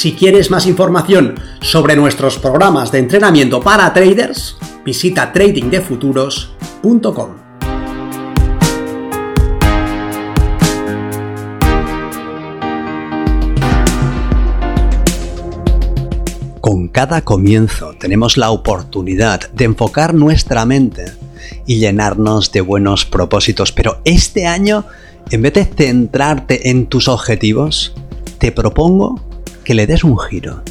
Si quieres más información sobre nuestros programas de entrenamiento para traders, visita tradingdefuturos.com. Con cada comienzo tenemos la oportunidad de enfocar nuestra mente y llenarnos de buenos propósitos, pero este año, en vez de centrarte en tus objetivos, te propongo que le des un giro.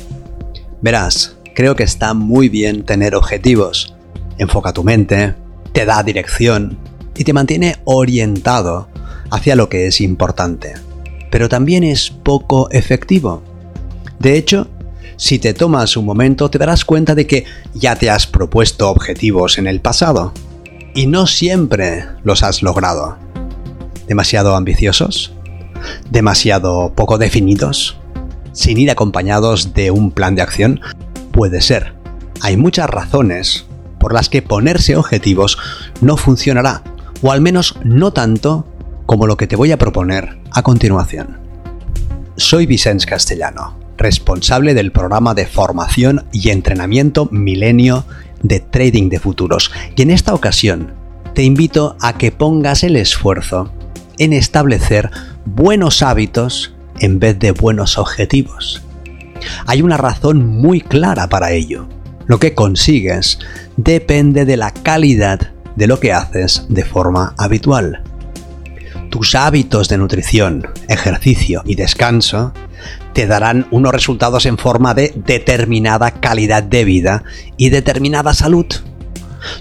Verás, creo que está muy bien tener objetivos. Enfoca tu mente, te da dirección y te mantiene orientado hacia lo que es importante. Pero también es poco efectivo. De hecho, si te tomas un momento te darás cuenta de que ya te has propuesto objetivos en el pasado y no siempre los has logrado. ¿Demasiado ambiciosos? ¿Demasiado poco definidos? Sin ir acompañados de un plan de acción? Puede ser. Hay muchas razones por las que ponerse objetivos no funcionará, o al menos no tanto como lo que te voy a proponer a continuación. Soy Vicens Castellano, responsable del programa de formación y entrenamiento Milenio de Trading de Futuros, y en esta ocasión te invito a que pongas el esfuerzo en establecer buenos hábitos en vez de buenos objetivos. Hay una razón muy clara para ello. Lo que consigues depende de la calidad de lo que haces de forma habitual. Tus hábitos de nutrición, ejercicio y descanso te darán unos resultados en forma de determinada calidad de vida y determinada salud.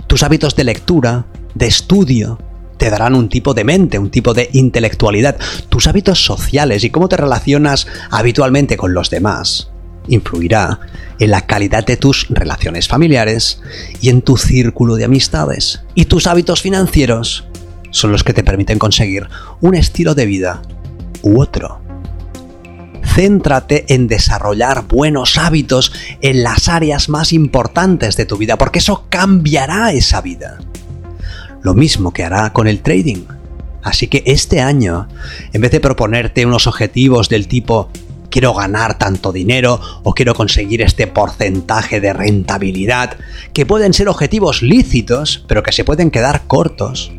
Tus hábitos de lectura, de estudio, te darán un tipo de mente, un tipo de intelectualidad, tus hábitos sociales y cómo te relacionas habitualmente con los demás influirá en la calidad de tus relaciones familiares y en tu círculo de amistades. Y tus hábitos financieros son los que te permiten conseguir un estilo de vida u otro. Céntrate en desarrollar buenos hábitos en las áreas más importantes de tu vida, porque eso cambiará esa vida lo mismo que hará con el trading. Así que este año, en vez de proponerte unos objetivos del tipo quiero ganar tanto dinero o quiero conseguir este porcentaje de rentabilidad, que pueden ser objetivos lícitos, pero que se pueden quedar cortos,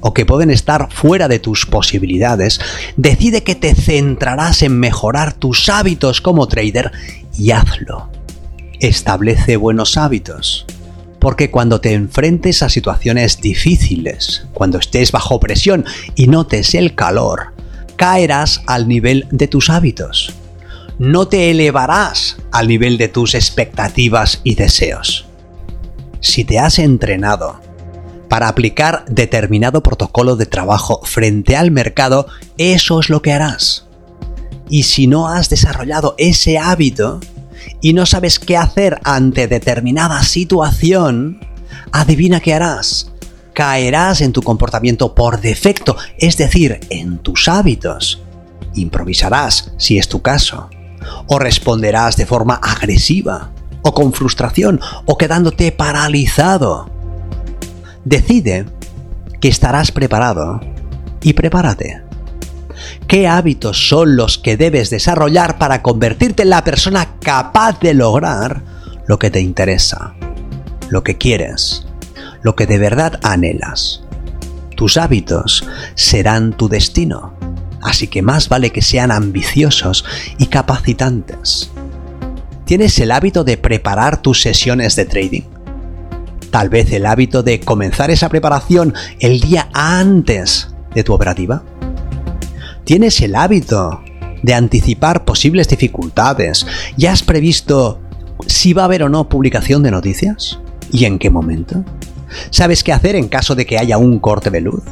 o que pueden estar fuera de tus posibilidades, decide que te centrarás en mejorar tus hábitos como trader y hazlo. Establece buenos hábitos. Porque cuando te enfrentes a situaciones difíciles, cuando estés bajo presión y notes el calor, caerás al nivel de tus hábitos. No te elevarás al nivel de tus expectativas y deseos. Si te has entrenado para aplicar determinado protocolo de trabajo frente al mercado, eso es lo que harás. Y si no has desarrollado ese hábito, y no sabes qué hacer ante determinada situación, adivina qué harás. Caerás en tu comportamiento por defecto, es decir, en tus hábitos. Improvisarás, si es tu caso. O responderás de forma agresiva, o con frustración, o quedándote paralizado. Decide que estarás preparado y prepárate. ¿Qué hábitos son los que debes desarrollar para convertirte en la persona capaz de lograr lo que te interesa, lo que quieres, lo que de verdad anhelas? Tus hábitos serán tu destino, así que más vale que sean ambiciosos y capacitantes. ¿Tienes el hábito de preparar tus sesiones de trading? Tal vez el hábito de comenzar esa preparación el día antes de tu operativa. ¿Tienes el hábito de anticipar posibles dificultades? ¿Ya has previsto si va a haber o no publicación de noticias? ¿Y en qué momento? ¿Sabes qué hacer en caso de que haya un corte de luz?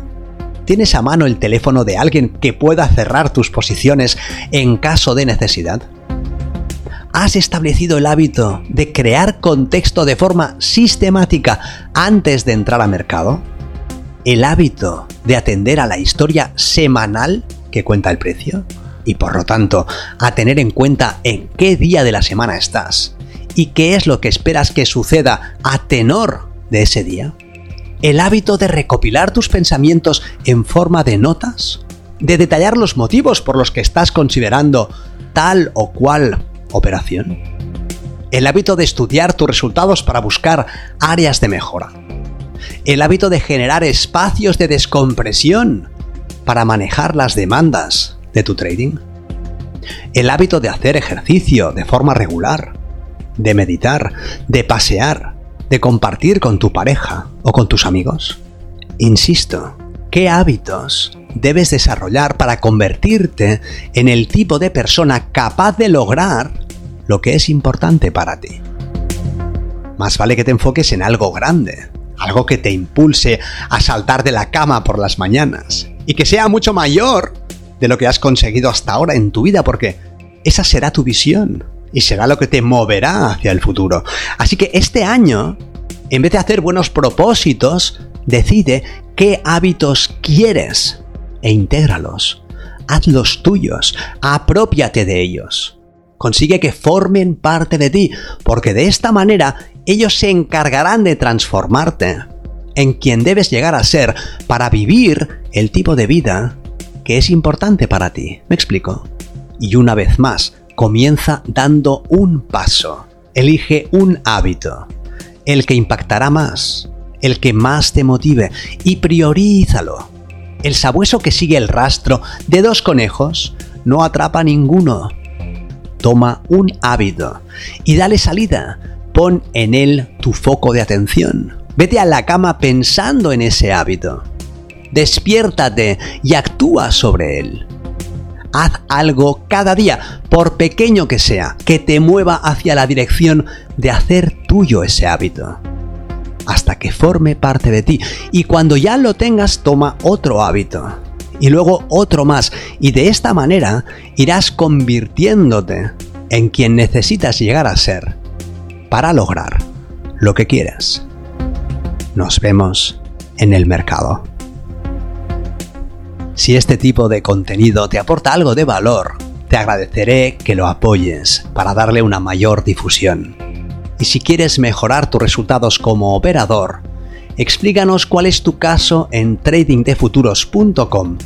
¿Tienes a mano el teléfono de alguien que pueda cerrar tus posiciones en caso de necesidad? has establecido el hábito de crear contexto de forma sistemática antes de entrar a mercado? ¿El hábito de atender a la historia semanal que cuenta el precio? Y por lo tanto, a tener en cuenta en qué día de la semana estás y qué es lo que esperas que suceda a tenor de ese día. El hábito de recopilar tus pensamientos en forma de notas, de detallar los motivos por los que estás considerando tal o cual operación. El hábito de estudiar tus resultados para buscar áreas de mejora. El hábito de generar espacios de descompresión para manejar las demandas de tu trading. El hábito de hacer ejercicio de forma regular. De meditar, de pasear, de compartir con tu pareja o con tus amigos. Insisto, ¿qué hábitos debes desarrollar para convertirte en el tipo de persona capaz de lograr lo que es importante para ti. Más vale que te enfoques en algo grande, algo que te impulse a saltar de la cama por las mañanas y que sea mucho mayor de lo que has conseguido hasta ahora en tu vida, porque esa será tu visión y será lo que te moverá hacia el futuro. Así que este año, en vez de hacer buenos propósitos, decide qué hábitos quieres e intégralos. Hazlos tuyos, apropiate de ellos. Consigue que formen parte de ti, porque de esta manera ellos se encargarán de transformarte en quien debes llegar a ser para vivir el tipo de vida que es importante para ti. ¿Me explico? Y una vez más, comienza dando un paso. Elige un hábito, el que impactará más, el que más te motive y priorízalo el sabueso que sigue el rastro de dos conejos no atrapa ninguno. Toma un hábito y dale salida. Pon en él tu foco de atención. Vete a la cama pensando en ese hábito. Despiértate y actúa sobre él. Haz algo cada día, por pequeño que sea, que te mueva hacia la dirección de hacer tuyo ese hábito hasta que forme parte de ti. Y cuando ya lo tengas, toma otro hábito. Y luego otro más. Y de esta manera irás convirtiéndote en quien necesitas llegar a ser para lograr lo que quieras. Nos vemos en el mercado. Si este tipo de contenido te aporta algo de valor, te agradeceré que lo apoyes para darle una mayor difusión. Y si quieres mejorar tus resultados como operador, explícanos cuál es tu caso en tradingdefuturos.com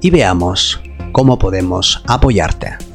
y veamos cómo podemos apoyarte.